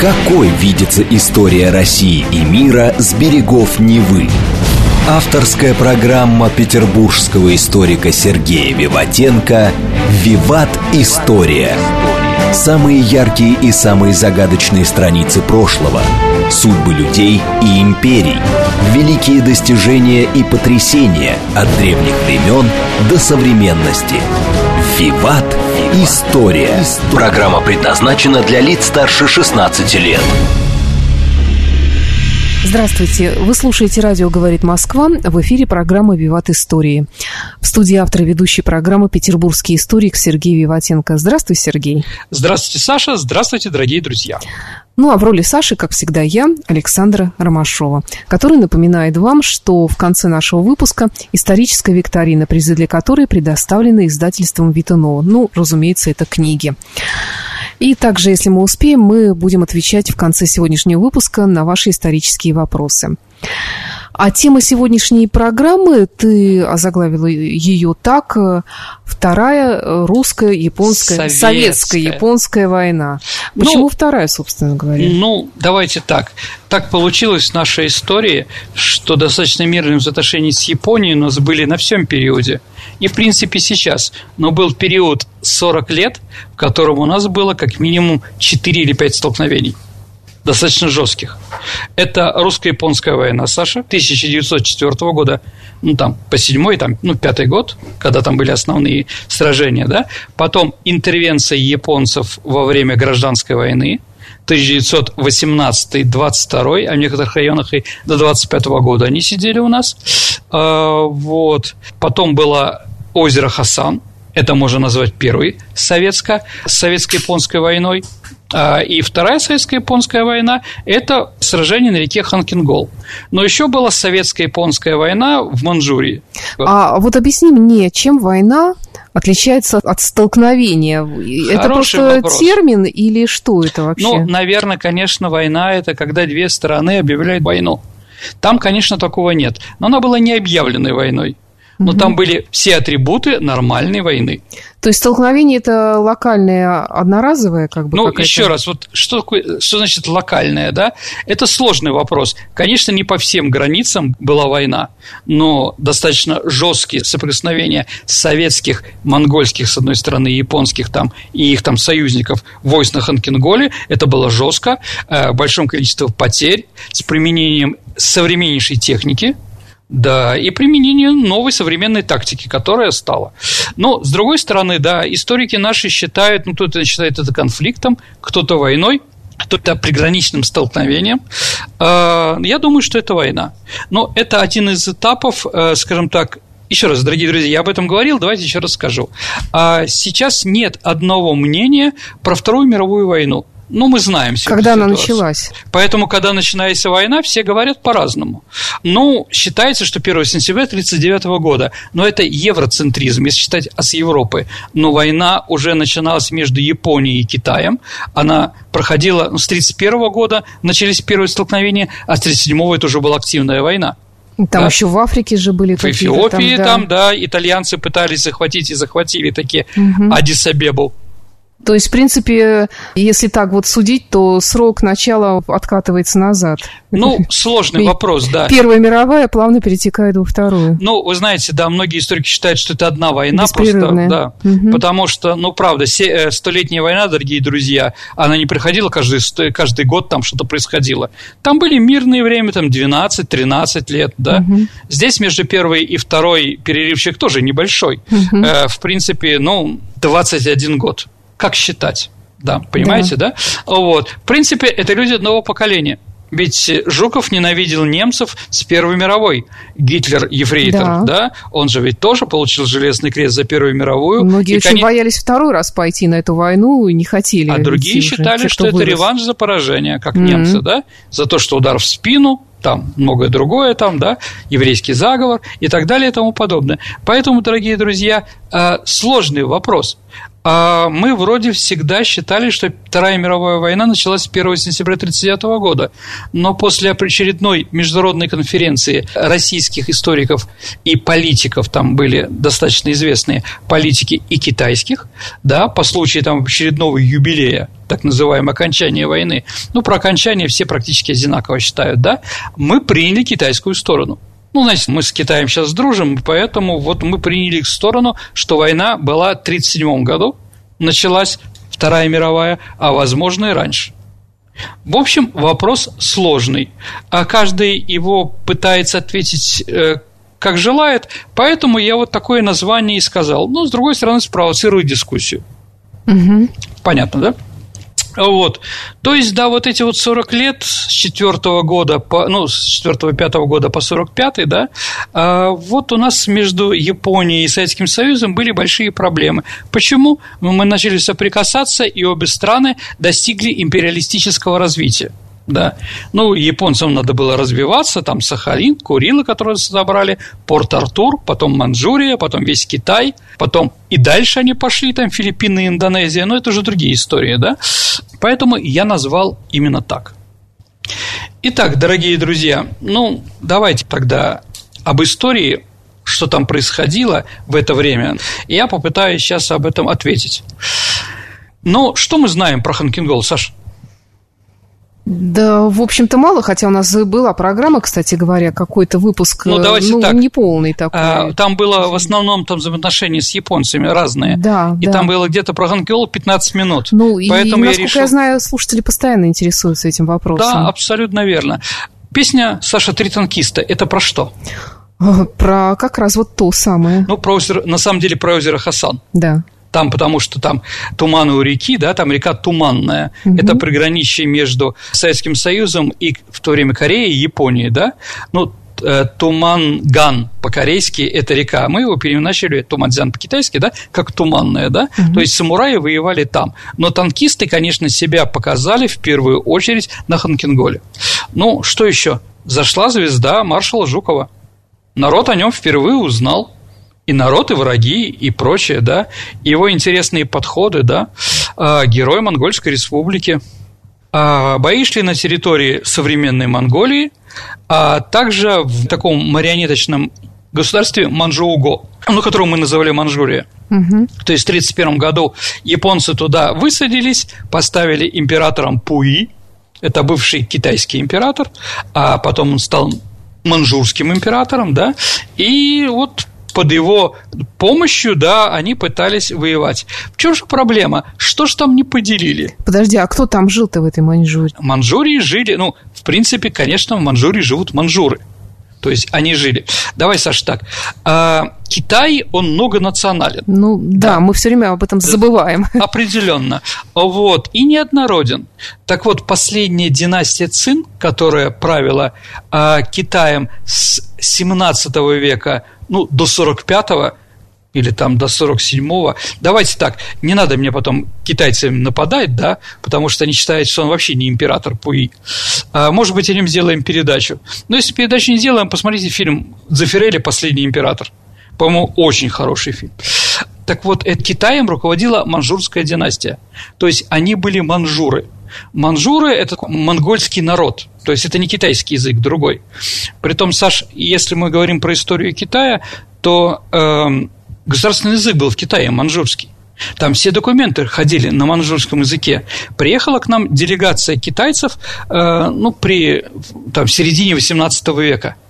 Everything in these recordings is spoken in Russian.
Какой видится история России и мира с берегов Невы? Авторская программа петербургского историка Сергея Виватенко «Виват. История». Самые яркие и самые загадочные страницы прошлого, судьбы людей и империй, великие достижения и потрясения от древних времен до современности. «Виват. История». Программа предназначена для лиц старше 16 лет. Здравствуйте. Вы слушаете «Радио говорит Москва». В эфире программа «Виват Истории». В студии автор и ведущей программы петербургский историк Сергей Виватенко. Здравствуй, Сергей. Здравствуйте, Саша. Здравствуйте, дорогие друзья. Ну а в роли Саши, как всегда, я, Александра Ромашова, который напоминает вам, что в конце нашего выпуска историческая викторина, призы для которой предоставлены издательством Витанова. Ну, разумеется, это книги. И также, если мы успеем, мы будем отвечать в конце сегодняшнего выпуска на ваши исторические вопросы. А тема сегодняшней программы, ты озаглавила ее так, Вторая русская, японская, советская, советская японская война. Почему ну, вторая, собственно говоря? Ну, давайте так. Так получилось в нашей истории, что достаточно мирные взаимоотношения с Японией у нас были на всем периоде. И, в принципе, сейчас. Но был период 40 лет, в котором у нас было как минимум 4 или 5 столкновений достаточно жестких. Это русско-японская война, Саша, 1904 года, ну, там, по седьмой, там, ну, пятый год, когда там были основные сражения, да. Потом интервенция японцев во время гражданской войны, 1918-22, а в некоторых районах и до 25 года они сидели у нас. А, вот. Потом было озеро Хасан, это можно назвать первой советско, советско-японской войной. А, и Вторая советско-японская война – это сражение на реке Ханкингол. Но еще была советско-японская война в Манчжурии. А вот объясни мне, чем война отличается от столкновения? Хороший это просто вопрос. термин или что это вообще? Ну, наверное, конечно, война – это когда две стороны объявляют войну. Там, конечно, такого нет. Но она была не объявленной войной но угу. там были все атрибуты нормальной войны. То есть столкновение это локальное, одноразовое, как бы? Ну, еще раз, вот что такое, что значит локальное, да? Это сложный вопрос. Конечно, не по всем границам была война, но достаточно жесткие соприкосновения советских, монгольских, с одной стороны, японских там и их там союзников войск на Ханкинголе, это было жестко, э, большом количестве потерь, с применением современнейшей техники, да, и применение новой современной тактики, которая стала. Но, с другой стороны, да, историки наши считают, ну, кто-то считает это конфликтом, кто-то войной, кто-то приграничным столкновением. А, я думаю, что это война. Но это один из этапов, э, скажем так, еще раз, дорогие друзья, я об этом говорил, давайте еще раз скажу. А сейчас нет одного мнения про Вторую мировую войну. Ну, мы знаем всю Когда она началась? Поэтому, когда начинается война, все говорят по-разному. Ну, считается, что 1 сентября 1939 года. Но это евроцентризм, если считать с Европы. Но война уже начиналась между Японией и Китаем. Она проходила ну, с 1931 года, начались первые столкновения, а с 1937 это уже была активная война. Там да? еще в Африке же были В Эфиопии там, да. там, да, итальянцы пытались захватить и захватили такие угу. Адисабебу. То есть, в принципе, если так вот судить, то срок начала откатывается назад. Ну, сложный вопрос, да. Первая мировая плавно перетекает во вторую. Ну, вы знаете, да, многие историки считают, что это одна война просто, да. Угу. Потому что, ну, правда, э, столетняя война, дорогие друзья, она не приходила каждый, каждый год, там что-то происходило. Там были мирные время, там 12-13 лет, да. Угу. Здесь между первой и второй перерывчик тоже небольшой. Угу. В принципе, ну, 21 год как считать. Да, понимаете, да. да? Вот. В принципе, это люди одного поколения. Ведь Жуков ненавидел немцев с Первой мировой. Гитлер ефрейтор, да. да? Он же ведь тоже получил Железный крест за Первую мировую. Многие и очень кон... боялись второй раз пойти на эту войну и не хотели. А другие считали, те, что это вырос. реванш за поражение, как mm-hmm. немцы, да? За то, что удар в спину, там многое другое, там, да, еврейский заговор и так далее и тому подобное. Поэтому, дорогие друзья, э, сложный вопрос. А мы вроде всегда считали, что Вторая мировая война началась 1 сентября 1939 года, но после очередной международной конференции российских историков и политиков, там были достаточно известные политики и китайских, да, по случаю там очередного юбилея так называемое окончание войны, ну, про окончание все практически одинаково считают, да, мы приняли китайскую сторону. Ну, значит, мы с Китаем сейчас дружим, поэтому вот мы приняли их сторону, что война была в 1937 году, началась Вторая мировая, а возможно и раньше. В общем, вопрос сложный, а каждый его пытается ответить э, как желает, поэтому я вот такое название и сказал. Но, с другой стороны, спровоцирую дискуссию. Угу. Понятно, да? Вот. То есть, да, вот эти вот 40 лет с 4 года, по, ну, с 4-5 года по 45 да, а вот у нас между Японией и Советским Союзом были большие проблемы. Почему? Мы начали соприкасаться, и обе страны достигли империалистического развития да. Ну, японцам надо было развиваться, там Сахалин, Курилы, которые забрали, Порт-Артур, потом Манчжурия, потом весь Китай, потом и дальше они пошли, там Филиппины Индонезия, но это уже другие истории, да. Поэтому я назвал именно так. Итак, дорогие друзья, ну, давайте тогда об истории, что там происходило в это время, я попытаюсь сейчас об этом ответить. Но что мы знаем про Ханкингол, Саша? Да, в общем-то, мало, хотя у нас была программа, кстати говоря, какой-то выпуск, ну, давайте ну, так. неполный такой. А, там было в основном там взаимоотношения с японцами разные. Да, И да. там было где-то про Ханкиол 15 минут. Ну, Поэтому и, насколько я, решил... я знаю, слушатели постоянно интересуются этим вопросом. Да, абсолютно верно. Песня Саша Три танкиста – это про что? Про как раз вот то самое. Ну, про озеро, на самом деле про озеро Хасан. Да там, потому что там туманы у реки, да, там река Туманная, угу. это приграничие между Советским Союзом и в то время Кореей и Японией, да, ну, э, Туманган по-корейски – это река. Мы его переначали, Туманзян по-китайски, да, как Туманная, да. Угу. То есть самураи воевали там. Но танкисты, конечно, себя показали в первую очередь на Ханкинголе. Ну, что еще? Зашла звезда маршала Жукова. Народ о нем впервые узнал и народ, и враги, и прочее, да, его интересные подходы, да, а, герой Монгольской республики. А, бои шли на территории современной Монголии, а также в таком марионеточном государстве Манчжоуго, ну, которое мы называли Манчжурия. Угу. То есть в 1931 году японцы туда высадились, поставили императором Пуи, это бывший китайский император, а потом он стал манжурским императором, да, и вот под его помощью, да, они пытались воевать. В чем же проблема? Что же там не поделили? Подожди, а кто там жил-то в этой Маньчжурии? В Манчжурии жили, ну, в принципе, конечно, в Манчжурии живут манжуры. То есть они жили. Давай, Саша, так. А, Китай, он многонационален. Ну да, да, мы все время об этом забываем. Определенно. Вот. И неоднороден. Так вот, последняя династия Цин, которая правила а, Китаем с 17 века ну, до 45-го или там до 47-го. Давайте так, не надо мне потом китайцам нападать, да, потому что они считают, что он вообще не император Пуи. А, может быть, о нем сделаем передачу. Но если передачу не сделаем, посмотрите фильм «Зафирелли. Последний император». По-моему, очень хороший фильм. Так вот, Китаем руководила манжурская династия. То есть они были манжуры. Манжуры – это монгольский народ, то есть это не китайский язык, другой. Притом, Саш, если мы говорим про историю Китая, то э, государственный язык был в Китае манжурский. Там все документы ходили на манжурском языке. Приехала к нам делегация китайцев э, ну, при там, середине XVIII века –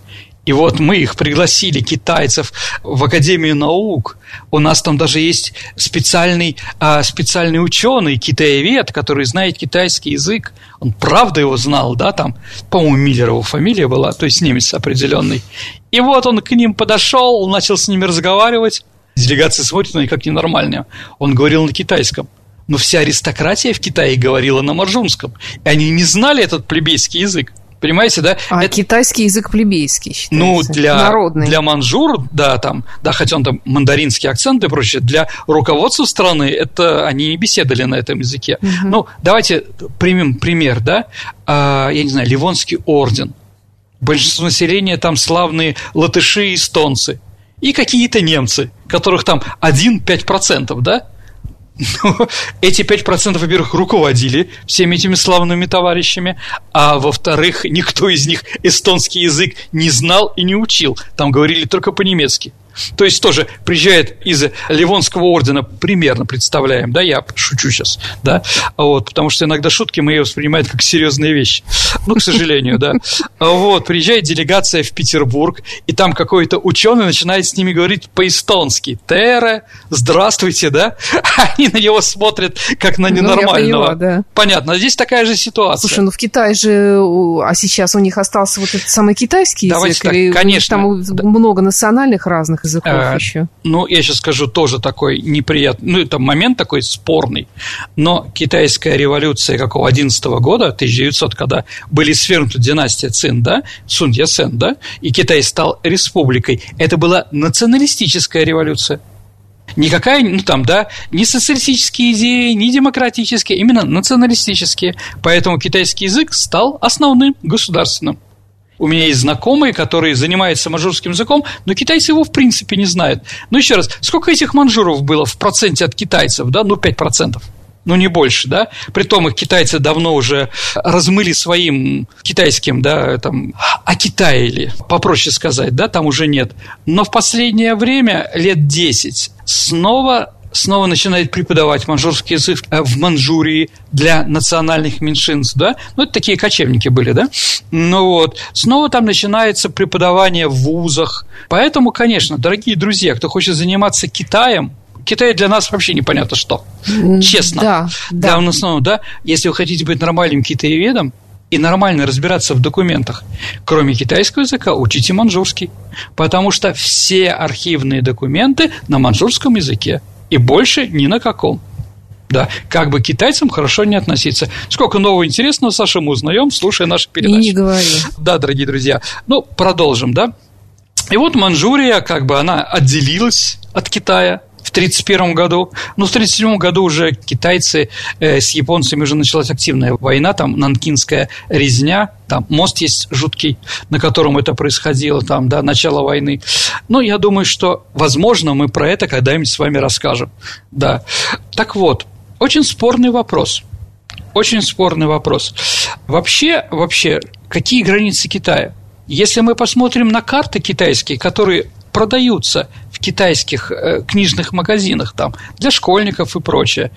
и вот мы их пригласили, китайцев, в Академию наук. У нас там даже есть специальный, а, специальный ученый, китаевед, который знает китайский язык. Он правда его знал, да, там, по-моему, Миллер его фамилия была, то есть немец определенный. И вот он к ним подошел, начал с ними разговаривать. Делегация смотрит на них как ненормальная. Он говорил на китайском. Но вся аристократия в Китае говорила на маржунском. И они не знали этот плебейский язык. Понимаете, да? А это... китайский язык плебейский считается. Ну, для, Народный. для манжур, да, там, да, хотя он там мандаринский акцент и прочее, для руководства страны это они не беседовали на этом языке. Угу. Ну, давайте примем пример, да, а, я не знаю, Ливонский орден. Большинство населения там славные латыши и эстонцы. И какие-то немцы, которых там 1-5%, да? Но эти 5%, во-первых, руководили всеми этими славными товарищами, а во-вторых, никто из них эстонский язык не знал и не учил. Там говорили только по-немецки. То есть тоже приезжает из Ливонского ордена, примерно представляем, да, я шучу сейчас, да, вот, потому что иногда шутки мы ее воспринимаем как серьезные вещи, ну, к сожалению, да. Вот, приезжает делегация в Петербург, и там какой-то ученый начинает с ними говорить по-эстонски. Тере, здравствуйте, да? Они на него смотрят как на ненормального. Ну, поняла, да. Понятно, здесь такая же ситуация. Слушай, ну в Китае же, а сейчас у них остался вот этот самый китайский язык? Давайте так, конечно. Там много национальных разных языков а, еще. Ну, я сейчас скажу тоже такой неприятный, ну, это момент такой спорный, но китайская революция какого 11 года, 1900, когда были свергнуты династия Цин, да, Сун Ясен, да, и Китай стал республикой, это была националистическая революция. Никакая, ну там, да, не социалистические идеи, не демократические, именно националистические. Поэтому китайский язык стал основным государственным. У меня есть знакомые, которые занимаются манжурским языком, но китайцы его в принципе не знают. Ну, еще раз, сколько этих манжуров было в проценте от китайцев, да? Ну, 5% ну не больше, да. Притом их китайцы давно уже размыли своим китайским, да, там, а окитаили, попроще сказать, да, там уже нет. Но в последнее время, лет 10, снова снова начинает преподавать манжурский язык э, в Манчжурии для национальных меньшинств, да, ну, это такие кочевники были, да, ну вот, снова там начинается преподавание в вузах, поэтому, конечно, дорогие друзья, кто хочет заниматься Китаем, Китай для нас вообще непонятно что, честно. Да, да. в основном, да, если вы хотите быть нормальным китаеведом, и нормально разбираться в документах, кроме китайского языка, учите манжурский, потому что все архивные документы на манжурском языке и больше ни на каком. Да, как бы к китайцам хорошо не относиться. Сколько нового интересного, Саша, мы узнаем, слушая наши передачи. И не говори. Да, дорогие друзья. Ну, продолжим, да. И вот Манчжурия, как бы она отделилась от Китая, в 1931 году. Но в 1937 году уже китайцы э, с японцами уже началась активная война, там нанкинская резня, там мост есть жуткий, на котором это происходило, там, да, начало войны. Но я думаю, что, возможно, мы про это когда-нибудь с вами расскажем. Да. Так вот, очень спорный вопрос. Очень спорный вопрос. Вообще, вообще, какие границы Китая? Если мы посмотрим на карты китайские, которые продаются в китайских э, книжных магазинах там для школьников и прочее,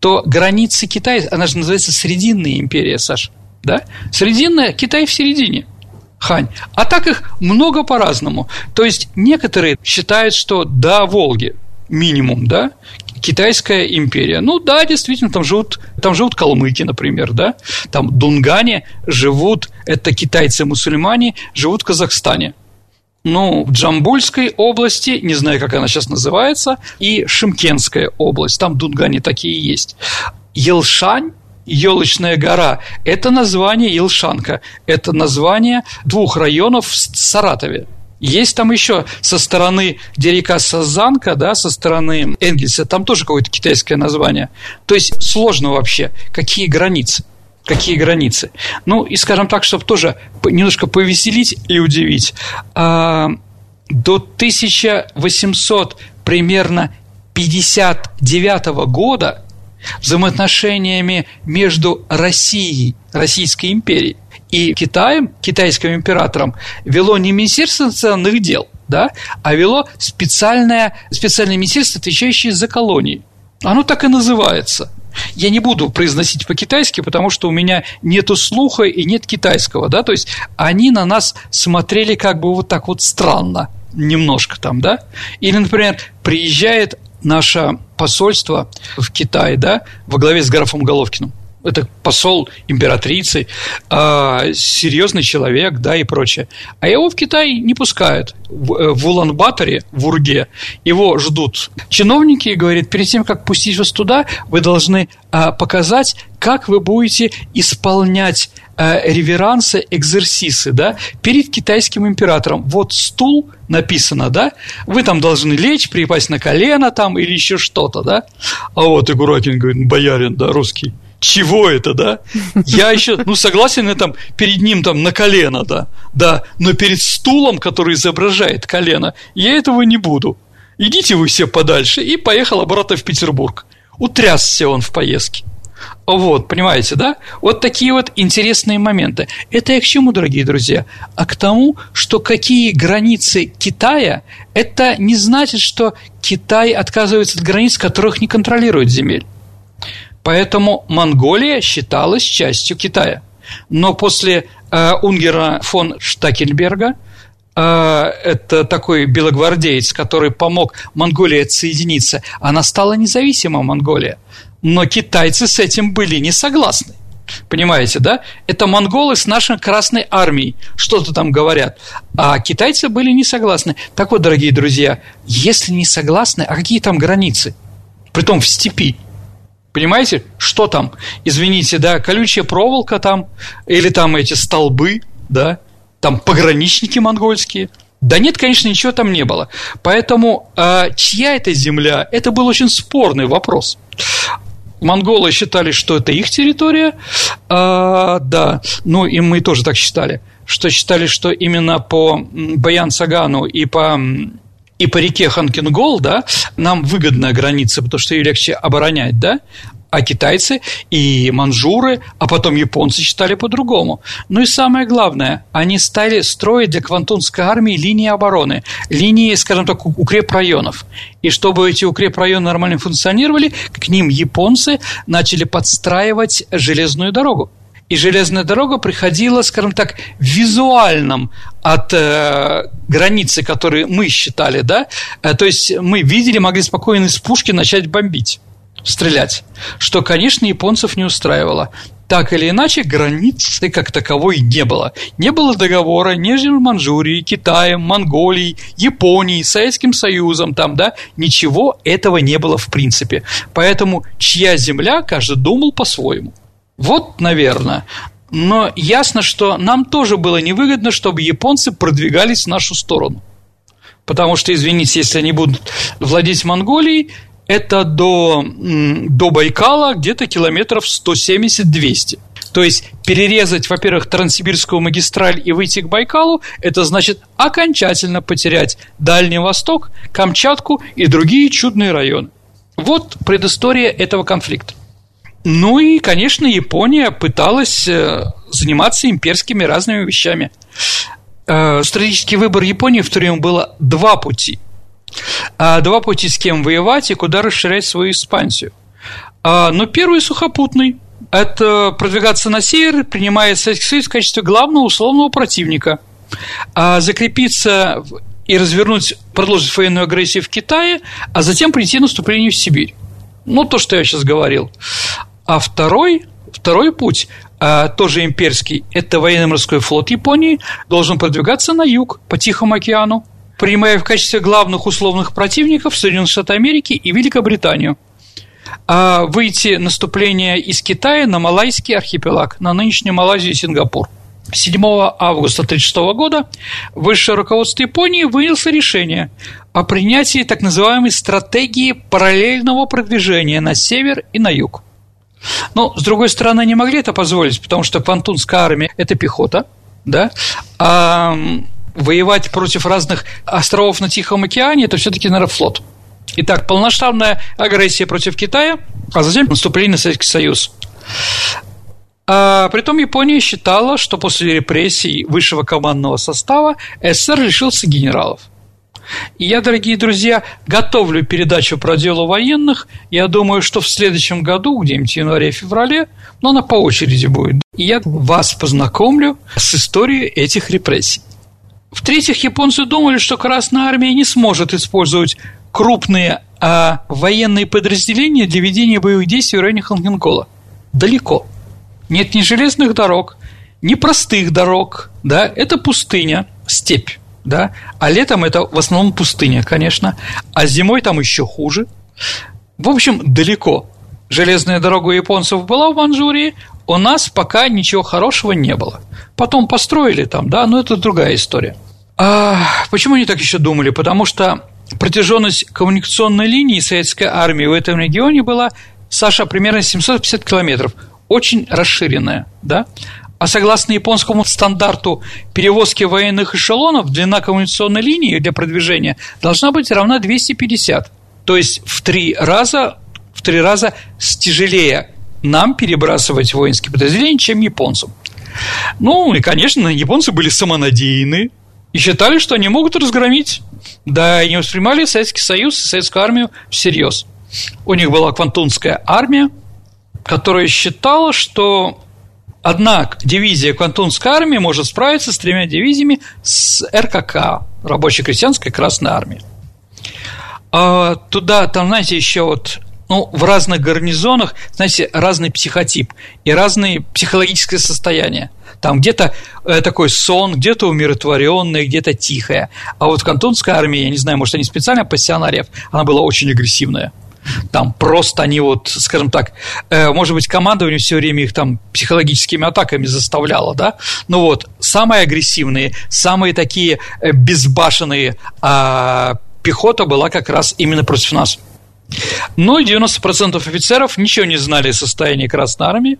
то границы Китая, она же называется Срединная империя, Саш, да? Срединная, Китай в середине. Хань. А так их много по-разному. То есть некоторые считают, что до Волги минимум, да, Китайская империя. Ну да, действительно, там живут, там живут калмыки, например, да, там Дунгане живут, это китайцы-мусульмане, живут в Казахстане ну, Джамбульской области, не знаю, как она сейчас называется, и Шимкенская область, там дунгани такие есть. Елшань Елочная гора – это название Елшанка, это название двух районов в Саратове. Есть там еще со стороны, где река Сазанка, да, со стороны Энгельса, там тоже какое-то китайское название. То есть сложно вообще, какие границы – какие границы. Ну, и скажем так, чтобы тоже немножко повеселить и удивить. А, до 1800 примерно 59 года взаимоотношениями между Россией, Российской империей и Китаем, китайским императором, вело не Министерство национальных дел, да, а вело специальное, специальное министерство, отвечающее за колонии. Оно так и называется. Я не буду произносить по-китайски, потому что у меня нету слуха и нет китайского, да, то есть они на нас смотрели как бы вот так вот странно, немножко там, да. Или, например, приезжает наше посольство в Китае, да, во главе с графом Головкиным – это посол императрицы, э, серьезный человек, да, и прочее. А его в Китай не пускают. В, э, в Улан-Баторе, в Урге, его ждут чиновники и говорят, перед тем, как пустить вас туда, вы должны э, показать, как вы будете исполнять э, реверансы, экзерсисы, да, перед китайским императором. Вот стул написано, да, вы там должны лечь, припасть на колено там или еще что-то, да. А вот и Гуракин говорит, боярин, да, русский чего это, да? Я еще, ну, согласен, я там перед ним там на колено, да, да, но перед стулом, который изображает колено, я этого не буду. Идите вы все подальше, и поехал обратно в Петербург. утрясся он в поездке. Вот, понимаете, да? Вот такие вот интересные моменты. Это я к чему, дорогие друзья? А к тому, что какие границы Китая, это не значит, что Китай отказывается от границ, которых не контролирует земель. Поэтому Монголия считалась частью Китая. Но после э, Унгера фон Штакельберга э, это такой белогвардеец, который помог Монголии отсоединиться, она стала независимой Монголия. Но китайцы с этим были не согласны. Понимаете, да? Это монголы с нашей Красной Армией что-то там говорят. А китайцы были не согласны. Так вот, дорогие друзья, если не согласны, а какие там границы? Притом в степи. Понимаете, что там? Извините, да, колючая проволока там, или там эти столбы, да, там пограничники монгольские. Да нет, конечно, ничего там не было. Поэтому э, чья это земля? Это был очень спорный вопрос. Монголы считали, что это их территория, а, да, ну и мы тоже так считали, что считали, что именно по Баян-Сагану и по и по реке Ханкингол, да, нам выгодная граница, потому что ее легче оборонять, да, а китайцы и манжуры, а потом японцы считали по-другому. Ну и самое главное, они стали строить для Квантунской армии линии обороны, линии, скажем так, укрепрайонов. И чтобы эти укрепрайоны нормально функционировали, к ним японцы начали подстраивать железную дорогу. И железная дорога приходила, скажем так, визуальном от э, границы, которые мы считали, да, э, то есть мы видели, могли спокойно из пушки начать бомбить стрелять, что, конечно, японцев не устраивало. Так или иначе, границы как таковой не было. Не было договора между Манчжурией, Китаем, Монголией, Японией, Советским Союзом, там, да, ничего этого не было в принципе. Поэтому чья земля, каждый думал по-своему. Вот, наверное. Но ясно, что нам тоже было невыгодно, чтобы японцы продвигались в нашу сторону. Потому что, извините, если они будут владеть Монголией, это до, до Байкала где-то километров 170-200. То есть перерезать, во-первых, Транссибирскую магистраль и выйти к Байкалу, это значит окончательно потерять Дальний Восток, Камчатку и другие чудные районы. Вот предыстория этого конфликта. Ну и, конечно, Япония пыталась э, заниматься имперскими разными вещами. Э, стратегический выбор Японии в то время было два пути – а, два пути с кем воевать и куда расширять свою экспансию. А, но первый сухопутный – это продвигаться на север, принимая Советский в качестве главного условного противника, а закрепиться и развернуть, продолжить военную агрессию в Китае, а затем прийти наступлению в Сибирь. Ну, то, что я сейчас говорил. А второй, второй путь а, тоже имперский, это военно-морской флот Японии, должен продвигаться на юг по Тихому океану, принимая в качестве главных условных противников Соединенные Штаты Америки и Великобританию. А выйти наступление из Китая на Малайский архипелаг, на нынешнюю Малайзию и Сингапур. 7 августа 1936 года высшее руководство Японии вынесло решение о принятии так называемой стратегии параллельного продвижения на север и на юг. Но, с другой стороны, не могли это позволить, потому что Пантунская армия – это пехота, да, а воевать против разных островов на Тихом океане, это все-таки, наверное, флот. Итак, полномасштабная агрессия против Китая, а затем наступление на Советский Союз. А притом Япония считала, что после репрессий высшего командного состава СССР лишился генералов. И я, дорогие друзья, готовлю передачу про дело военных. Я думаю, что в следующем году, где-нибудь январе-феврале, но она по очереди будет. И я вас познакомлю с историей этих репрессий. В-третьих, японцы думали, что Красная Армия не сможет использовать крупные а, военные подразделения для ведения боевых действий в районе Хангенкола. Далеко. Нет ни железных дорог, ни простых дорог, да, это пустыня, степь, да, а летом это в основном пустыня, конечно, а зимой там еще хуже. В общем, далеко. Железная дорога японцев была в Манчжурии, у нас пока ничего хорошего не было. Потом построили там, да, но это другая история. А почему они так еще думали? Потому что протяженность коммуникационной линии советской армии в этом регионе была, Саша, примерно 750 километров, очень расширенная, да? А согласно японскому стандарту перевозки военных эшелонов, длина коммуникационной линии для продвижения должна быть равна 250, то есть в три раза три раза тяжелее нам перебрасывать воинские подразделения, чем японцам. Ну, и, конечно, японцы были самонадеянны и считали, что они могут разгромить. Да, и не воспринимали Советский Союз и Советскую армию всерьез. У них была Квантунская армия, которая считала, что одна дивизия Квантунской армии может справиться с тремя дивизиями с РКК, Рабоче-крестьянской Красной армии. А туда, там, знаете, еще вот ну, в разных гарнизонах, знаете, разный психотип и разные психологическое состояние. Там где-то э, такой сон, где-то умиротворенный, где-то тихое. А вот Кантонская армия, я не знаю, может, они специально пассионариев, она была очень агрессивная. Там просто они вот, скажем так, э, может быть, командование все время их там психологическими атаками заставляло, да? Ну вот, самые агрессивные, самые такие э, безбашенные а пехота была как раз именно против нас. Но 90% офицеров ничего не знали о состоянии Красной Армии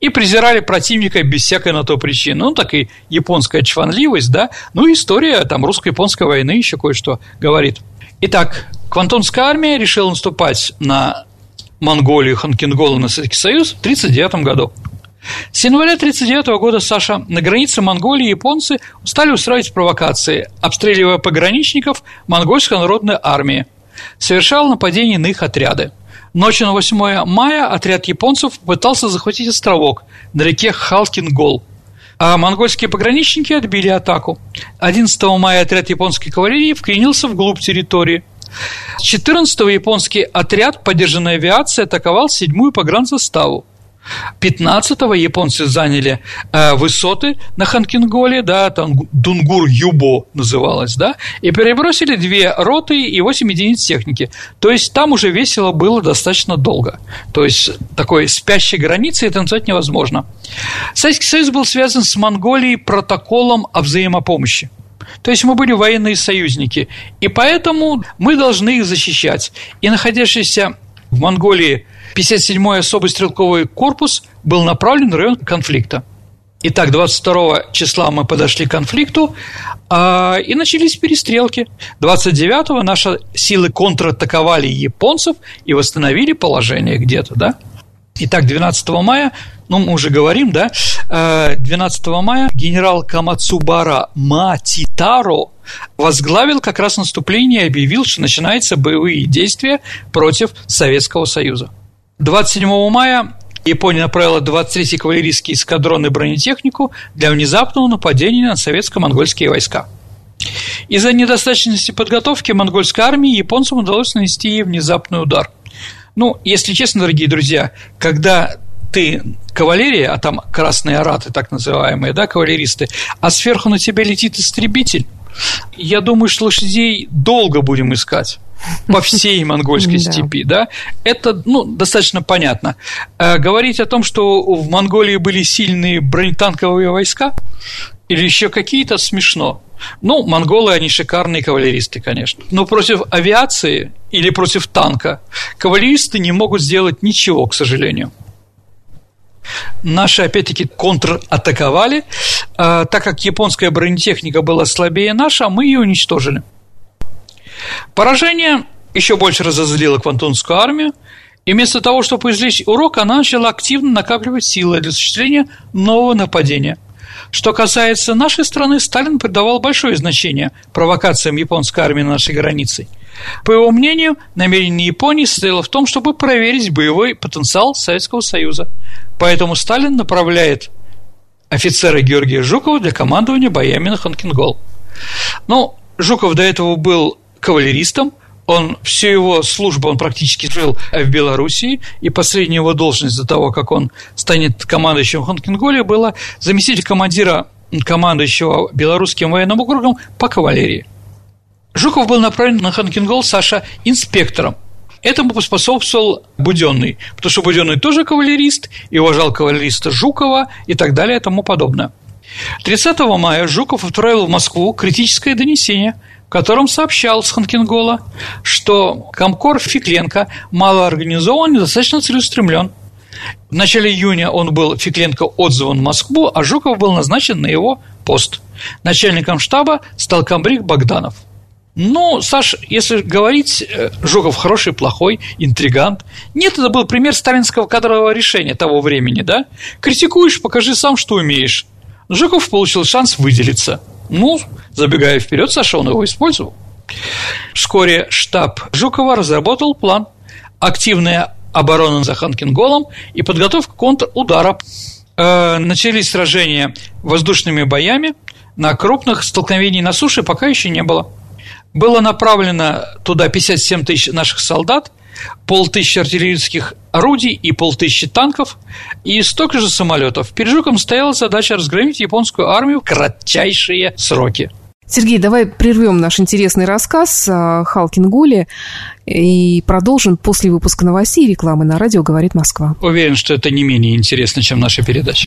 и презирали противника без всякой на то причины. Ну, так и японская чванливость, да, ну, история там русско-японской войны еще кое-что говорит. Итак, Квантунская армия решила наступать на Монголию, Ханкинголу, на Советский Союз в 1939 году. С января 1939 года, Саша, на границе Монголии японцы стали устраивать провокации, обстреливая пограничников монгольской народной армии – совершал нападение на их отряды. Ночью на 8 мая отряд японцев пытался захватить островок на реке Халкингол, а монгольские пограничники отбили атаку. 11 мая отряд японской кавалерии вклинился вглубь территории. 14 японский отряд поддержанной авиации атаковал 7-ю погранзаставу. 15-го японцы заняли э, высоты на Ханкинголе, да, там Дунгур-Юбо называлось, да, и перебросили две роты и 8 единиц техники. То есть там уже весело было достаточно долго. То есть такой спящей границы это назвать невозможно. Советский Союз был связан с Монголией протоколом о взаимопомощи. То есть мы были военные союзники, и поэтому мы должны их защищать. И находящиеся в Монголии 57-й особый стрелковый корпус был направлен в район конфликта. Итак, 22 числа мы подошли к конфликту, а, и начались перестрелки. 29-го наши силы контратаковали японцев и восстановили положение где-то, да? Итак, 12 мая, ну, мы уже говорим, да, 12 э, мая генерал Камацубара Матитаро возглавил как раз наступление и объявил, что начинаются боевые действия против Советского Союза. 27 мая Япония направила 23-й кавалерийский эскадрон и бронетехнику для внезапного нападения на советско-монгольские войска. Из-за недостаточности подготовки монгольской армии японцам удалось нанести ей внезапный удар. Ну, если честно, дорогие друзья, когда ты кавалерия, а там красные араты, так называемые, да, кавалеристы, а сверху на тебя летит истребитель, я думаю, что лошадей долго будем искать по всей монгольской степи, да, это, ну, достаточно понятно. Э, говорить о том, что в Монголии были сильные бронетанковые войска или еще какие-то, смешно. Ну, монголы, они шикарные кавалеристы, конечно. Но против авиации или против танка кавалеристы не могут сделать ничего, к сожалению. Наши, опять-таки, контратаковали, э, так как японская бронетехника была слабее наша, мы ее уничтожили. Поражение еще больше разозлило Квантунскую армию, и вместо того, чтобы извлечь урок, она начала активно накапливать силы для осуществления нового нападения. Что касается нашей страны, Сталин придавал большое значение провокациям японской армии на нашей границе. По его мнению, намерение Японии состояло в том, чтобы проверить боевой потенциал Советского Союза. Поэтому Сталин направляет офицера Георгия Жукова для командования боями на Ханкингол. Ну, Жуков до этого был кавалеристом, он всю его службу он практически жил в Белоруссии, и последняя его должность до того, как он станет командующим Хонкинголе, была заместитель командира командующего белорусским военным округом по кавалерии. Жуков был направлен на Ханкингол Саша инспектором. Этому поспособствовал Буденный, потому что Буденный тоже кавалерист и уважал кавалериста Жукова и так далее и тому подобное. 30 мая Жуков отправил в Москву критическое донесение – в котором сообщал с Ханкингола, что Комкор Фикленко малоорганизован и достаточно целеустремлен. В начале июня он был Фикленко отзыван в Москву, а Жуков был назначен на его пост. Начальником штаба стал комбриг Богданов. Ну, Саш, если говорить, э, Жуков хороший, плохой, интригант. Нет, это был пример сталинского кадрового решения того времени, да? Критикуешь, покажи сам, что умеешь. Жуков получил шанс выделиться. Ну, забегая вперед, Саша, он его использовал. Вскоре штаб Жукова разработал план активная оборона за Ханкинголом и подготовка контрудара. Э, начались сражения воздушными боями, на крупных столкновений на суше пока еще не было. Было направлено туда 57 тысяч наших солдат, полтысячи артиллерийских орудий и полтысячи танков, и столько же самолетов. Перед Жуком стояла задача разгромить японскую армию в кратчайшие сроки. Сергей, давай прервем наш интересный рассказ о Халкин-Гуле и продолжим после выпуска новостей и рекламы на радио «Говорит Москва». Уверен, что это не менее интересно, чем наша передача.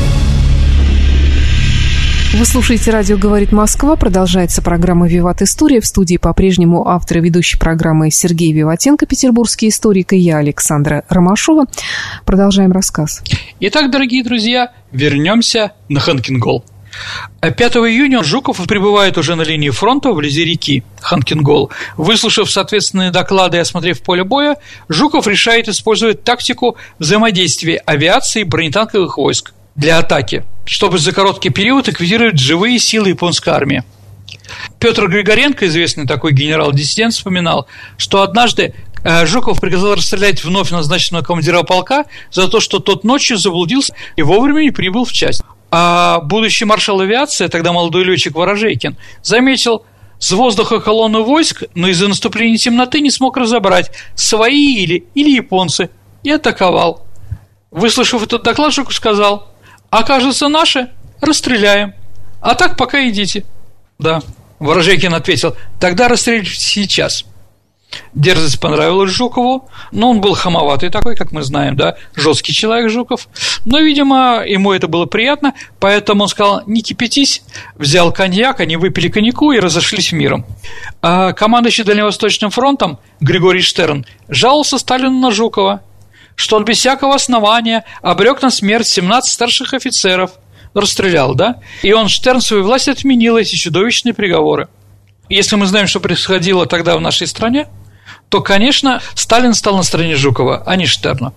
Вы слушаете «Радио говорит Москва». Продолжается программа «Виват История». В студии по-прежнему автор и ведущий программы Сергей Виватенко, петербургский историк, и я, Александра Ромашова. Продолжаем рассказ. Итак, дорогие друзья, вернемся на Ханкингол. 5 июня Жуков прибывает уже на линии фронта вблизи реки Ханкингол. Выслушав соответственные доклады и осмотрев поле боя, Жуков решает использовать тактику взаимодействия авиации и бронетанковых войск для атаки, чтобы за короткий период ликвидировать живые силы японской армии. Петр Григоренко, известный такой генерал-диссидент, вспоминал, что однажды э, Жуков приказал расстрелять вновь назначенного командира полка за то, что тот ночью заблудился и вовремя не прибыл в часть. А будущий маршал авиации, тогда молодой летчик Ворожейкин, заметил с воздуха колонну войск, но из-за наступления темноты не смог разобрать, свои или, или японцы, и атаковал. Выслушав этот доклад, Жуков сказал – Окажется наши, расстреляем. А так пока идите. Да. Ворожейкин ответил, тогда расстреливайте сейчас. Дерзость понравилась Жукову, но он был хамоватый такой, как мы знаем, да, жесткий человек Жуков. Но, видимо, ему это было приятно, поэтому он сказал, не кипятись, взял коньяк, они выпили коньяку и разошлись миром. А командующий Дальневосточным фронтом Григорий Штерн жаловался Сталину на Жукова – что он без всякого основания обрек на смерть 17 старших офицеров, расстрелял, да? И он, Штерн, свою власть отменил эти чудовищные приговоры. Если мы знаем, что происходило тогда в нашей стране, то, конечно, Сталин стал на стороне Жукова, а не Штерна.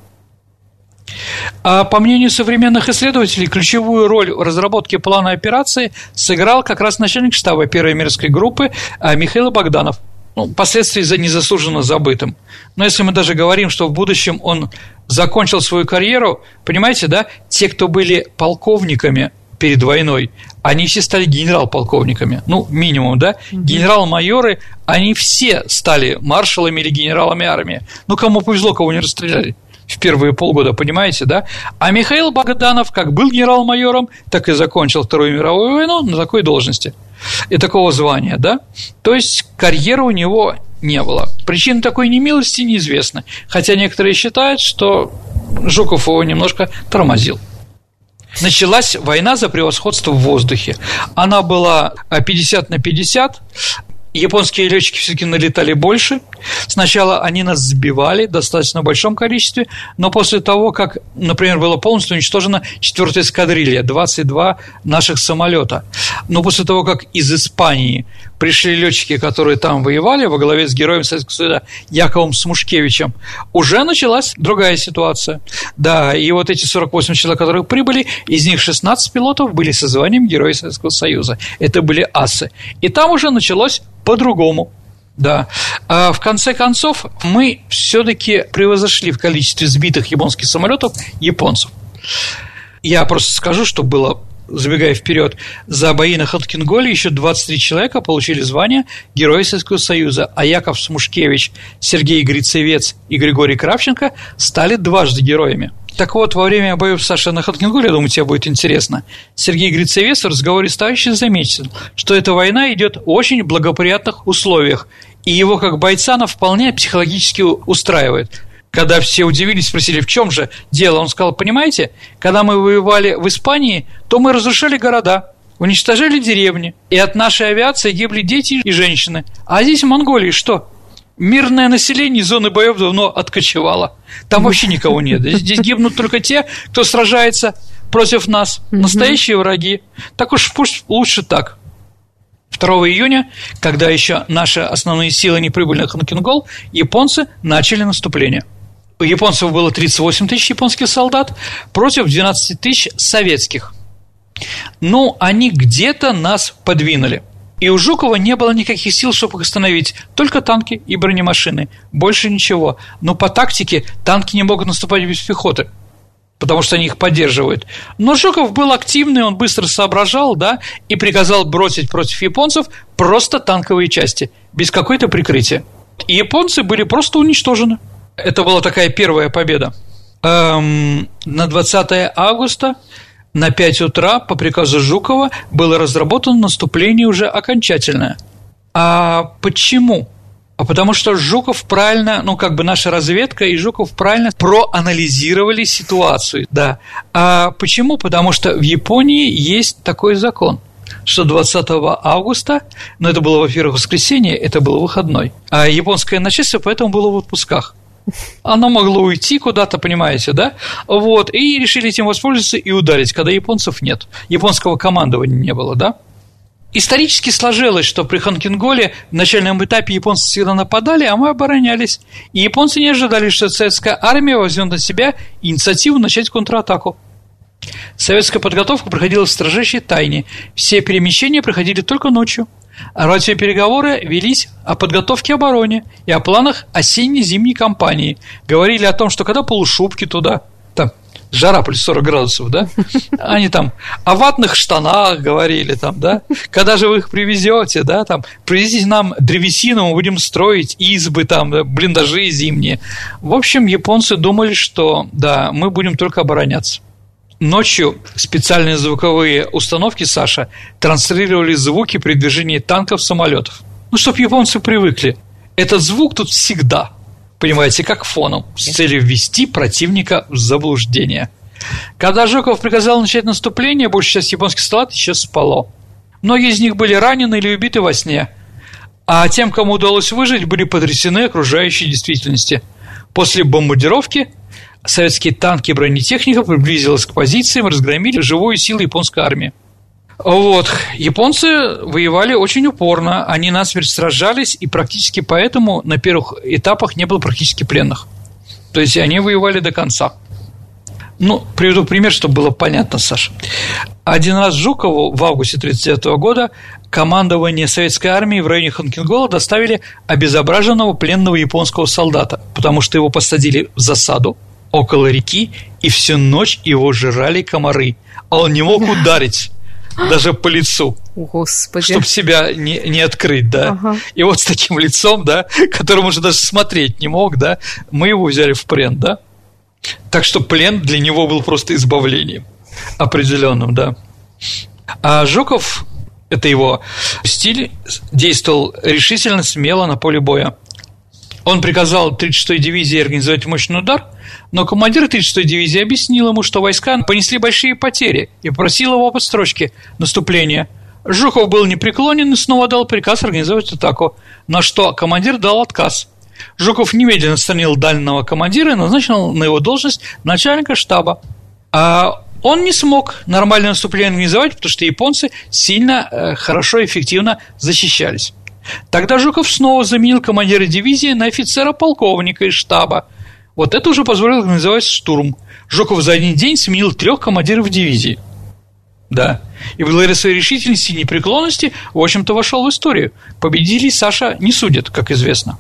А по мнению современных исследователей, ключевую роль в разработке плана операции сыграл как раз начальник штаба первой мирской группы а, Михаил Богданов – ну, последствий за незаслуженно забытым. Но если мы даже говорим, что в будущем он закончил свою карьеру, понимаете, да, те, кто были полковниками перед войной, они все стали генерал-полковниками, ну, минимум, да, генерал-майоры, они все стали маршалами или генералами армии. Ну, кому повезло, кого не расстреляли в первые полгода, понимаете, да? А Михаил Богданов как был генерал-майором, так и закончил Вторую мировую войну на такой должности и такого звания, да? То есть карьеры у него не было. Причина такой немилости неизвестна, хотя некоторые считают, что Жуков его немножко тормозил. Началась война за превосходство в воздухе. Она была 50 на 50, Японские летчики все-таки налетали больше. Сначала они нас сбивали в достаточно большом количестве, но после того, как, например, было полностью уничтожена четвертая эскадрилья, 22 наших самолета, но после того, как из Испании пришли летчики, которые там воевали, во главе с героем Советского Союза Яковом Смушкевичем, уже началась другая ситуация. Да, и вот эти 48 человек, которые прибыли, из них 16 пилотов были со званием Героя Советского Союза. Это были асы. И там уже началось по-другому. Да. А в конце концов, мы все-таки превозошли в количестве сбитых японских самолетов японцев. Я просто скажу, что было забегая вперед, за бои на Хаткинголе еще 23 человека получили звание Героя Советского Союза, а Яков Смушкевич, Сергей Грицевец и Григорий Кравченко стали дважды героями – так вот, во время боев Саши на Хаткингуле, я думаю, тебе будет интересно, Сергей Грицевец в разговоре с товарищем заметил, что эта война идет в очень благоприятных условиях, и его как бойца она вполне психологически устраивает. Когда все удивились, спросили, в чем же дело, он сказал, понимаете, когда мы воевали в Испании, то мы разрушали города, уничтожали деревни, и от нашей авиации гибли дети и женщины. А здесь в Монголии что? Мирное население из зоны боев давно откочевало. Там вообще никого нет. Здесь гибнут только те, кто сражается против нас. Настоящие враги. Так уж пусть лучше так. 2 июня, когда еще наши основные силы не прибыли на Ханкингол, японцы начали наступление. Японцев было 38 тысяч японских солдат против 12 тысяч советских. Ну, они где-то нас подвинули. И у Жукова не было никаких сил, чтобы их остановить. Только танки и бронемашины. Больше ничего. Но по тактике танки не могут наступать без пехоты – потому что они их поддерживают. Но Жуков был активный, он быстро соображал, да, и приказал бросить против японцев просто танковые части, без какой-то прикрытия. И японцы были просто уничтожены. Это была такая первая победа. Эм, на 20 августа на 5 утра по приказу Жукова было разработано наступление уже окончательное. А почему? А потому что Жуков правильно, ну, как бы наша разведка и Жуков правильно проанализировали ситуацию, да. А почему? Потому что в Японии есть такой закон – что 20 августа, ну, это было, во-первых, воскресенье, это был выходной, а японское начальство поэтому было в отпусках. Оно могло уйти куда-то, понимаете, да? Вот, и решили этим воспользоваться и ударить, когда японцев нет. Японского командования не было, да? Исторически сложилось, что при Ханкинголе в начальном этапе японцы всегда нападали, а мы оборонялись. И японцы не ожидали, что советская армия возьмет на себя инициативу начать контратаку. Советская подготовка проходила в строжайшей тайне. Все перемещения проходили только ночью. А радиопереговоры велись о подготовке обороне и о планах осенне-зимней кампании. Говорили о том, что когда полушубки туда – жара плюс 40 градусов, да? Они там о ватных штанах говорили там, да? Когда же вы их привезете, да? Там, привезите нам древесину, мы будем строить избы там, да? блиндажи зимние. В общем, японцы думали, что, да, мы будем только обороняться. Ночью специальные звуковые установки, Саша, транслировали звуки при движении танков, самолетов. Ну, чтобы японцы привыкли. Этот звук тут всегда – понимаете, как фоном, с целью ввести противника в заблуждение. Когда Жуков приказал начать наступление, большая часть японских солдат еще спало. Многие из них были ранены или убиты во сне, а тем, кому удалось выжить, были потрясены окружающей действительности. После бомбардировки советские танки и бронетехника приблизилась к позициям, разгромили живую силу японской армии. Вот. Японцы воевали очень упорно, они насмерть сражались, и практически поэтому на первых этапах не было практически пленных. То есть они воевали до конца. Ну, приведу пример, чтобы было понятно, Саша. Один раз Жукову в августе 1939 года командование советской армии в районе Ханкингола доставили обезображенного пленного японского солдата, потому что его посадили в засаду около реки, и всю ночь его жрали комары, а он не мог ударить даже по лицу. Господи. Чтобы себя не, не открыть, да. Ага. И вот с таким лицом, да, которым уже даже смотреть не мог, да, мы его взяли в плен, да. Так что плен для него был просто избавлением определенным, да. А Жуков, это его стиль, действовал решительно, смело на поле боя. Он приказал 36-й дивизии организовать мощный удар, но командир 36-й дивизии объяснил ему, что войска понесли большие потери и попросил его об отстрочке наступления. Жуков был непреклонен и снова дал приказ организовать атаку, на что командир дал отказ. Жуков немедленно отстранил дальнего командира и назначил на его должность начальника штаба. А он не смог нормальное наступление организовать, потому что японцы сильно, э, хорошо эффективно защищались. Тогда Жуков снова заменил командира дивизии на офицера-полковника из штаба. Вот это уже позволило организовать штурм. Жуков за один день сменил трех командиров дивизии. Да. И благодаря своей решительности и непреклонности, в общем-то, вошел в историю. Победителей Саша не судят, как известно.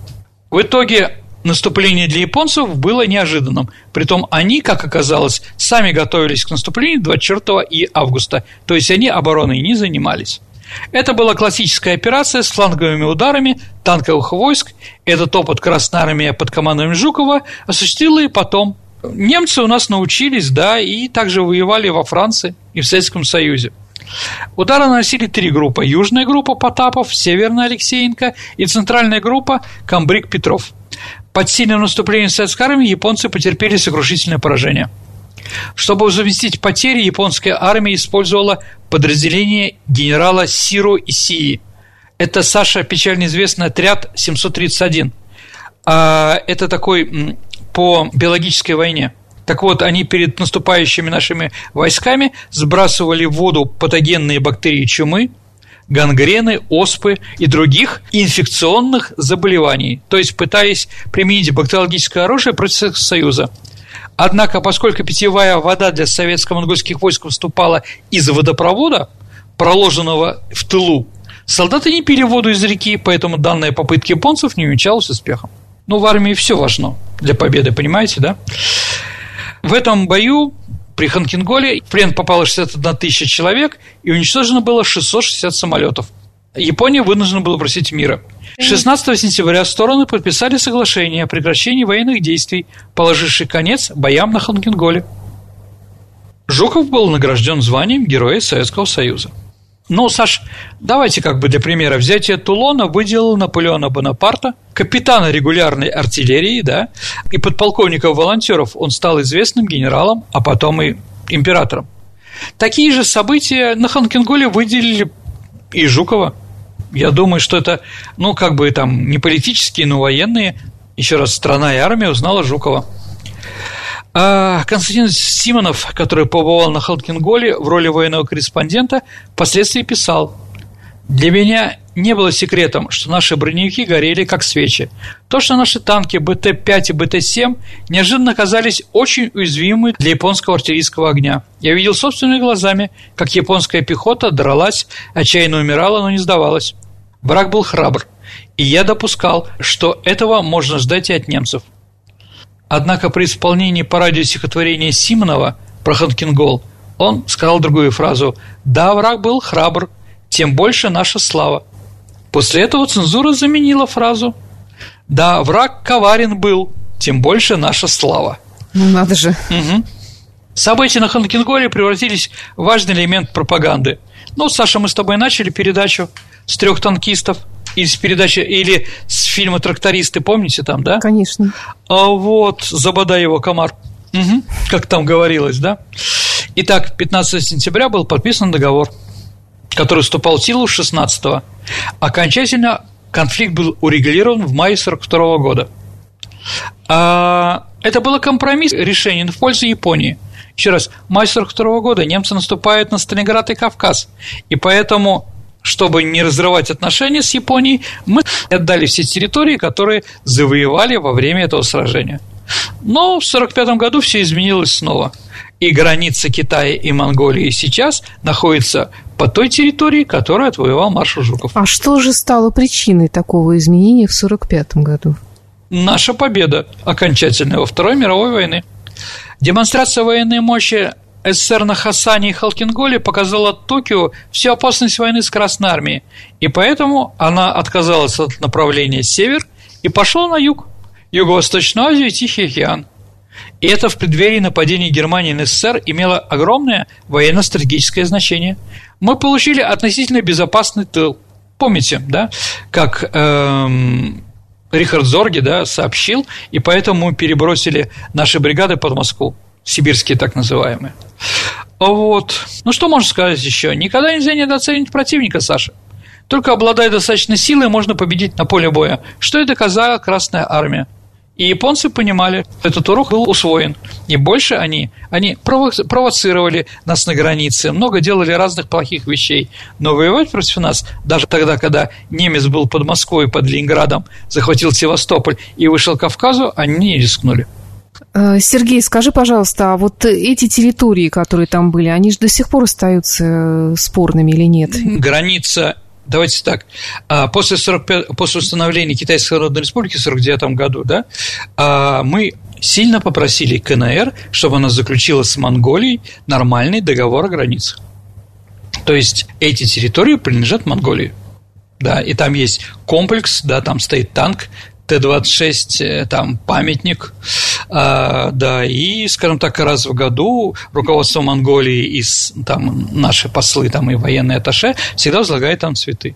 В итоге наступление для японцев было неожиданным. Притом они, как оказалось, сами готовились к наступлению 24 и августа. То есть они обороной не занимались. Это была классическая операция с фланговыми ударами танковых войск. Этот опыт Красная Армия под командой Жукова осуществила и потом. Немцы у нас научились, да, и также воевали во Франции и в Советском Союзе. Удары наносили три группы. Южная группа Потапов, Северная Алексеенко и центральная группа Камбрик Петров. Под сильным наступлением советской армии японцы потерпели сокрушительное поражение. Чтобы заместить потери, японская армия использовала подразделение генерала Сиро Исии. Это, Саша, печально известный отряд 731. А это такой по биологической войне. Так вот, они перед наступающими нашими войсками сбрасывали в воду патогенные бактерии чумы, гангрены, оспы и других инфекционных заболеваний, то есть пытаясь применить бактериологическое оружие против Союза. Однако, поскольку питьевая вода для советско-монгольских войск выступала из водопровода, проложенного в тылу, солдаты не пили воду из реки, поэтому данная попытка японцев не увенчалась успехом. Ну, в армии все важно для победы, понимаете, да? В этом бою при Ханкинголе в плен попало 61 тысяча человек и уничтожено было 660 самолетов. Япония вынуждена была просить мира. 16 сентября стороны подписали соглашение о прекращении военных действий, положивший конец боям на Ханкинголе. Жуков был награжден званием Героя Советского Союза. Ну, Саш, давайте как бы для примера. Взятие Тулона выделил Наполеона Бонапарта, капитана регулярной артиллерии, да, и подполковника волонтеров. Он стал известным генералом, а потом и императором. Такие же события на Ханкинголе выделили и Жукова. Я думаю, что это, ну, как бы там не политические, но военные. Еще раз, страна и армия узнала Жукова. А Константин Симонов, который побывал на Халкинголе в роли военного корреспондента, впоследствии писал «Для меня не было секретом, что наши броневики горели как свечи. То, что наши танки БТ-5 и БТ-7 неожиданно оказались очень уязвимы для японского артиллерийского огня. Я видел собственными глазами, как японская пехота дралась, отчаянно умирала, но не сдавалась. Враг был храбр, и я допускал, что этого можно ждать и от немцев. Однако при исполнении по радио стихотворения Симонова про Ханкингол он сказал другую фразу «Да, враг был храбр, тем больше наша слава». После этого цензура заменила фразу «Да, враг коварен был, тем больше наша слава». Ну, надо же. Угу. События на Ханкинголе превратились в важный элемент пропаганды. Ну, Саша, мы с тобой начали передачу с трех танкистов – из передачи или с фильма «Трактористы», помните там, да? Конечно. А вот «Забодай его, комар». Угу, как там говорилось, да? Итак, 15 сентября был подписан договор, который вступал в силу 16-го. Окончательно конфликт был урегулирован в мае 42 -го года. А это было компромисс решение в пользу Японии. Еще раз, май 42 -го года немцы наступают на Сталинград и Кавказ, и поэтому чтобы не разрывать отношения с Японией, мы отдали все территории, которые завоевали во время этого сражения. Но в 1945 году все изменилось снова. И граница Китая и Монголии сейчас находится по той территории, которую отвоевал маршал Жуков. А что же стало причиной такого изменения в 1945 году? Наша победа окончательная во Второй мировой войны. Демонстрация военной мощи СССР на Хасане и Халкинголе показала Токио всю опасность войны с Красной Армией, и поэтому она отказалась от направления север и пошла на юг, Юго-Восточную Азию и Тихий океан. И это в преддверии нападения Германии на СССР имело огромное военно-стратегическое значение. Мы получили относительно безопасный тыл. Помните, да, как эм, Рихард Зорги да, сообщил, и поэтому перебросили наши бригады под Москву сибирские так называемые. Вот. Ну, что можно сказать еще? Никогда нельзя недооценить противника, Саша. Только обладая достаточной силой, можно победить на поле боя, что и доказала Красная Армия. И японцы понимали, этот урок был усвоен. И больше они, они провоцировали нас на границе, много делали разных плохих вещей. Но воевать против нас, даже тогда, когда немец был под Москвой, под Ленинградом, захватил Севастополь и вышел к Кавказу, они не рискнули. Э, Сергей, скажи, пожалуйста, а вот эти территории, которые там были, они же до сих пор остаются э, спорными или нет? Граница Давайте так. А, после, 45, после установления Китайской Народной Республики в 1949 году да, а, мы сильно попросили КНР, чтобы она заключила с Монголией нормальный договор о границах. То есть эти территории принадлежат Монголии. Да, и там есть комплекс, да, там стоит танк, Т-26, э, там памятник, а, да, и, скажем так, раз в году руководство Монголии и там наши послы там и военные атташе всегда возлагают там цветы.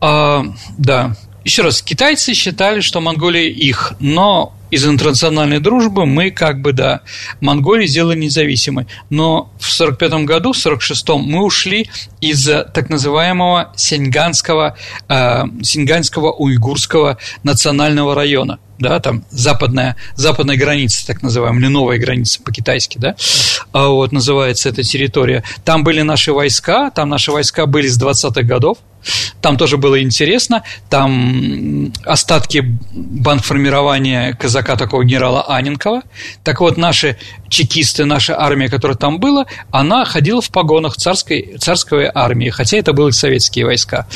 А, да, еще раз, китайцы считали, что Монголия их, но из интернациональной дружбы мы как бы, да, Монголию сделали независимой. Но в 1945 году, в 1946 мы ушли из так называемого Синьганского, э, Синьганского уйгурского национального района – да, там западная, западная граница, так называемая, или новая граница по-китайски, да, а вот называется эта территория. Там были наши войска, там наши войска были с 20-х годов, там тоже было интересно. Там остатки банформирования казака такого генерала Аненкова. Так вот, наши чекисты, наша армия, которая там была, она ходила в погонах царской, царской армии, хотя это были советские войска.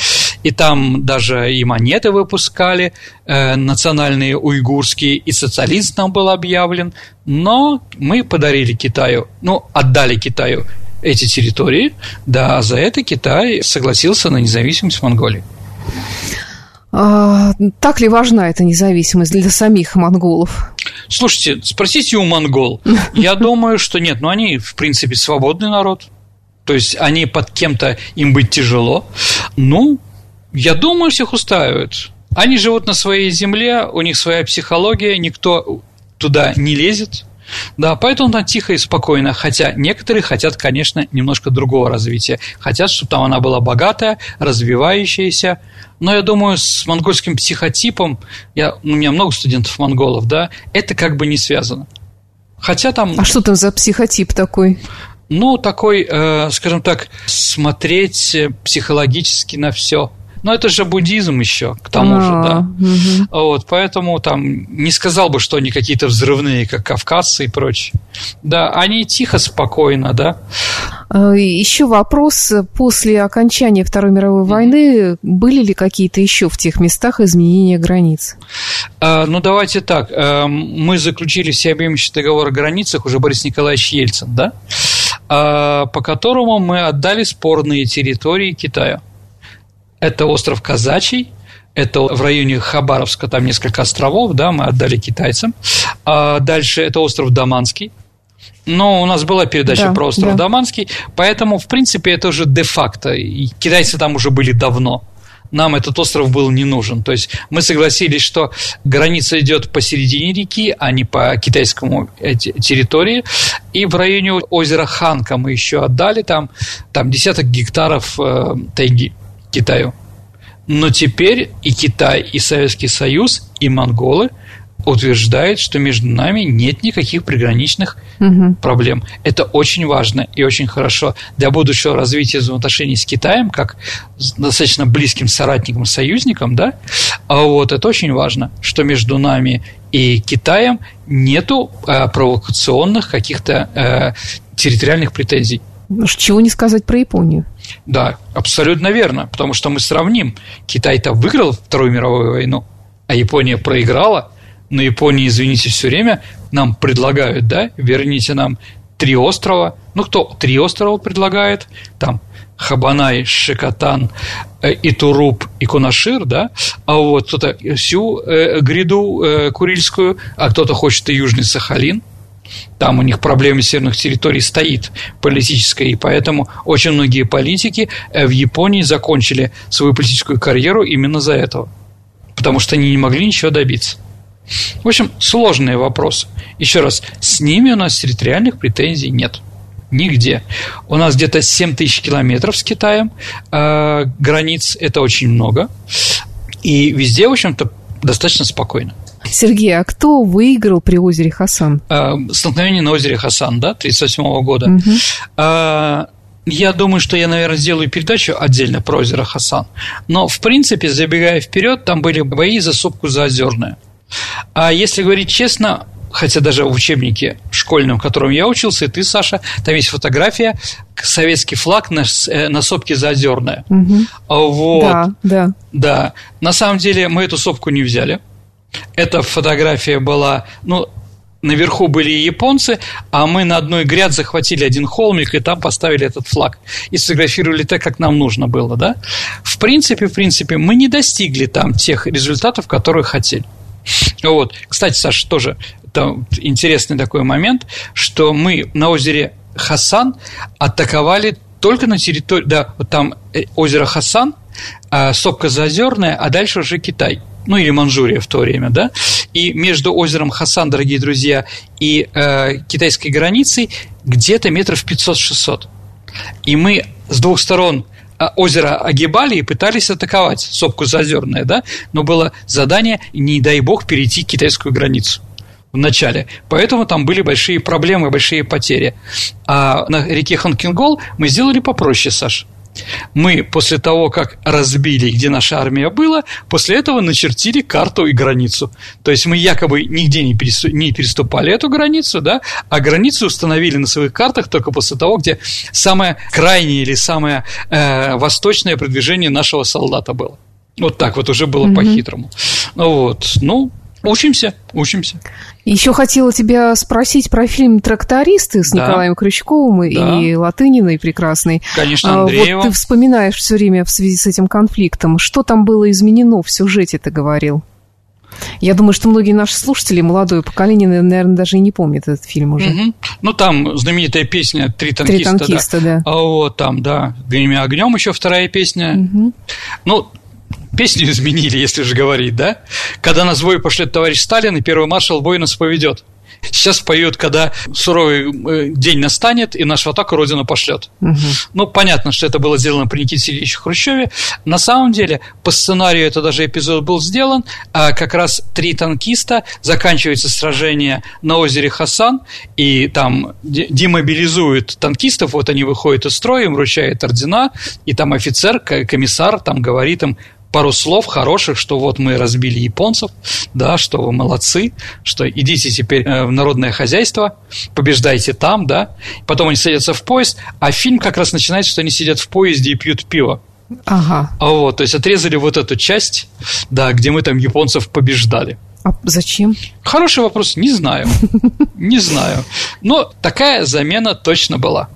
И там даже и монеты выпускали, э, национальные уйгурские, и социализм там был объявлен. Но мы подарили Китаю, ну, отдали Китаю эти территории, да, за это Китай согласился на независимость Монголии. А, так ли важна эта независимость для самих монголов? Слушайте, спросите у монгол. Я думаю, что нет, но они, в принципе, свободный народ. То есть они под кем-то им быть тяжело. Ну, я думаю, всех устраивает. Они живут на своей земле, у них своя психология, никто туда не лезет. Да, поэтому там тихо и спокойно, хотя некоторые хотят, конечно, немножко другого развития. Хотят, чтобы там она была богатая, развивающаяся. Но я думаю, с монгольским психотипом, я, у меня много студентов монголов, да, это как бы не связано. Хотя там... А что там за психотип такой? Ну, такой, э, скажем так, смотреть психологически на все – но это же буддизм еще, к тому же, да. Угу. Вот, поэтому там не сказал бы, что они какие-то взрывные, как кавказцы и прочее. Да, они тихо, спокойно, да. А, еще вопрос. После окончания Второй мировой войны были ли какие-то еще в тех местах изменения границ? А, ну, давайте так. А, мы заключили всеобъемлющий договор о границах уже Борис Николаевич Ельцин, да? по которому мы отдали спорные территории Китая. Это остров Казачий, это в районе Хабаровска, там несколько островов, да, мы отдали китайцам. А дальше это остров Даманский. Но у нас была передача да, про остров да. Даманский, поэтому, в принципе, это уже де-факто. И китайцы там уже были давно. Нам этот остров был не нужен. То есть мы согласились, что граница идет посередине реки, а не по китайскому территории. И в районе озера Ханка мы еще отдали там, там десяток гектаров э, тайги. Китаю. Но теперь и Китай, и Советский Союз, и монголы утверждают, что между нами нет никаких приграничных угу. проблем. Это очень важно и очень хорошо для будущего развития взаимоотношений с Китаем, как достаточно близким соратником, союзником, да. А вот это очень важно, что между нами и Китаем нету э, провокационных каких-то э, территориальных претензий. Чего не сказать про Японию? Да, абсолютно верно, потому что мы сравним. Китай-то выиграл Вторую мировую войну, а Япония проиграла. Но Японии, извините, все время нам предлагают, да, верните нам три острова. Ну, кто три острова предлагает? Там Хабанай, Шикотан, э, Итуруп и Кунашир, да, а вот кто-то всю э, гряду э, Курильскую, а кто-то хочет и Южный Сахалин – там у них проблема северных территорий стоит политическая, и поэтому очень многие политики э, в Японии закончили свою политическую карьеру именно за этого. Потому что они не могли ничего добиться. В общем, сложные вопросы. Еще раз, с ними у нас территориальных претензий нет. Нигде. У нас где-то 7 тысяч километров с Китаем э, границ, это очень много. И везде, в общем-то, достаточно спокойно. Сергей, а кто выиграл при озере Хасан? А, столкновение на озере Хасан, да, 1938 года. Угу. А, я думаю, что я, наверное, сделаю передачу отдельно про озеро Хасан. Но, в принципе, забегая вперед, там были бои за сопку Заозерное. А если говорить честно, хотя даже в учебнике школьном, в котором я учился, и ты, Саша, там есть фотография, советский флаг на, э, на сопке Заозерное. Угу. Вот. Да, да. Да. На самом деле мы эту сопку не взяли. Эта фотография была, ну, наверху были японцы, а мы на одной гряд захватили один холмик и там поставили этот флаг и сфотографировали так, как нам нужно было, да? В принципе, в принципе, мы не достигли там тех результатов, которые хотели. Вот. Кстати, Саша, тоже это интересный такой момент, что мы на озере Хасан атаковали только на территории, да, вот там э, озеро Хасан, а сопка Зазерная, а дальше уже Китай – ну или Манчжурия в то время, да, и между озером Хасан, дорогие друзья, и э, китайской границей где-то метров 500-600. И мы с двух сторон а, озеро огибали и пытались атаковать сопку Зазерная, да, но было задание, не дай бог, перейти китайскую границу в начале. Поэтому там были большие проблемы, большие потери. А на реке Ханкингол мы сделали попроще, Саш мы после того, как разбили, где наша армия была, после этого начертили карту и границу. То есть мы якобы нигде не, переступали эту границу, да, а границу установили на своих картах только после того, где самое крайнее или самое э, восточное продвижение нашего солдата было. Вот так вот уже было mm-hmm. по-хитрому. Вот, ну, учимся, учимся. Еще хотела тебя спросить про фильм «Трактористы» с да. Николаем Крючковым да. и Латыниной прекрасной. Конечно, Андреева. Вот ты вспоминаешь все время в связи с этим конфликтом. Что там было изменено в сюжете, ты говорил? Я думаю, что многие наши слушатели, молодое поколение, наверное, даже и не помнят этот фильм уже. Угу. Ну, там знаменитая песня «Три танкиста». «Три танкиста», да. да. А вот там, да. «Гремя огнем» еще вторая песня. Угу. Ну, Песню изменили, если же говорить, да? Когда нас в пошлет товарищ Сталин, и первый маршал бой нас поведет. Сейчас поют, когда суровый э, день настанет, и нашу атаку Родина пошлет. Угу. Ну, понятно, что это было сделано при Никите Сергеевиче Хрущеве. На самом деле, по сценарию это даже эпизод был сделан. А как раз три танкиста, заканчивается сражение на озере Хасан, и там демобилизуют танкистов, вот они выходят из строя, им вручают ордена, и там офицер, комиссар там говорит им, пару слов хороших, что вот мы разбили японцев, да, что вы молодцы, что идите теперь э, в народное хозяйство, побеждайте там, да. Потом они садятся в поезд, а фильм как раз начинается, что они сидят в поезде и пьют пиво. Ага. А вот, то есть отрезали вот эту часть, да, где мы там японцев побеждали. А зачем? Хороший вопрос, не знаю. Не знаю. Но такая замена точно была.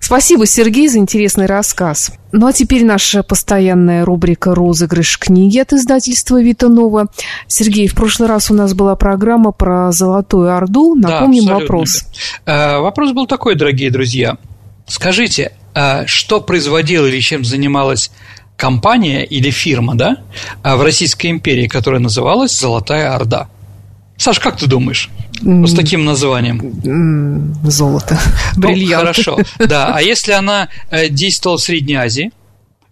Спасибо, Сергей, за интересный рассказ. Ну а теперь наша постоянная рубрика «Розыгрыш книги» от издательства «Витанова». Сергей, в прошлый раз у нас была программа про Золотую Орду. Напомним да, вопрос. Э, вопрос был такой, дорогие друзья. Скажите, э, что производила или чем занималась компания или фирма да, э, в Российской империи, которая называлась «Золотая Орда»? Саш, как ты думаешь? С таким названием. Золото. Ну, хорошо, да. А если она э, действовала в Средней Азии,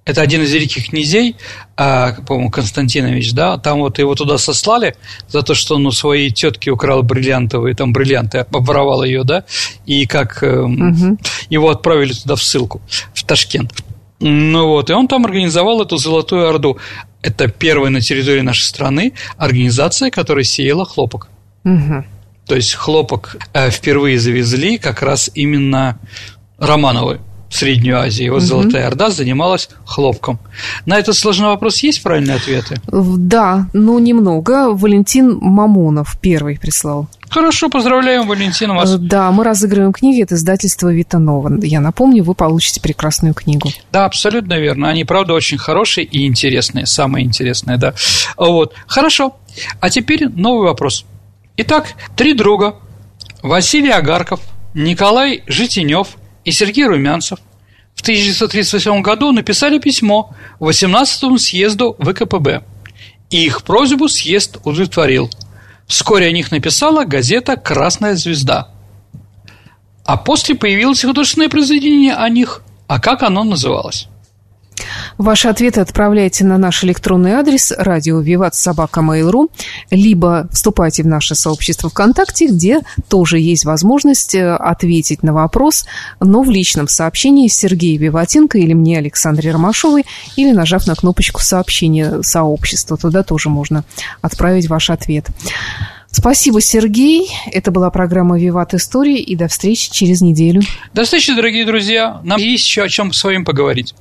это один из великих князей, а, по-моему, Константинович, да, там вот его туда сослали за то, что он у своей тетки украл бриллиантовые, там бриллианты, обворовал ее, да, и как угу. его отправили туда в ссылку, в Ташкент. Ну вот, и он там организовал эту Золотую Орду. Это первая на территории нашей страны организация, которая сеяла хлопок. Угу. То есть хлопок э, впервые завезли как раз именно Романовы Среднюю Азию. Вот угу. Золотая Орда занималась хлопком. На этот сложный вопрос есть правильные ответы? Да, ну немного. Валентин Мамонов первый прислал. Хорошо, поздравляем, Валентина, вас. Э, да, мы разыгрываем книги от издательства Витанова. Я напомню, вы получите прекрасную книгу. Да, абсолютно верно. Они, правда, очень хорошие и интересные. Самое интересное, да. Вот. Хорошо. А теперь новый вопрос. Итак, три друга. Василий Агарков, Николай Житинев и Сергей Румянцев в 1938 году написали письмо 18-му съезду ВКПБ. И их просьбу съезд удовлетворил – Вскоре о них написала газета «Красная звезда». А после появилось художественное произведение о них. А как оно называлось? Ваши ответы отправляйте на наш электронный адрес радио Виват Собака Mail.ru, либо вступайте в наше сообщество ВКонтакте, где тоже есть возможность э, ответить на вопрос, но в личном сообщении Сергея Виватенко или мне, Александре Ромашовой, или нажав на кнопочку сообщения сообщества. Туда тоже можно отправить ваш ответ. Спасибо, Сергей. Это была программа «Виват Истории». И до встречи через неделю. До встречи, дорогие друзья. Нам есть еще о чем с вами поговорить.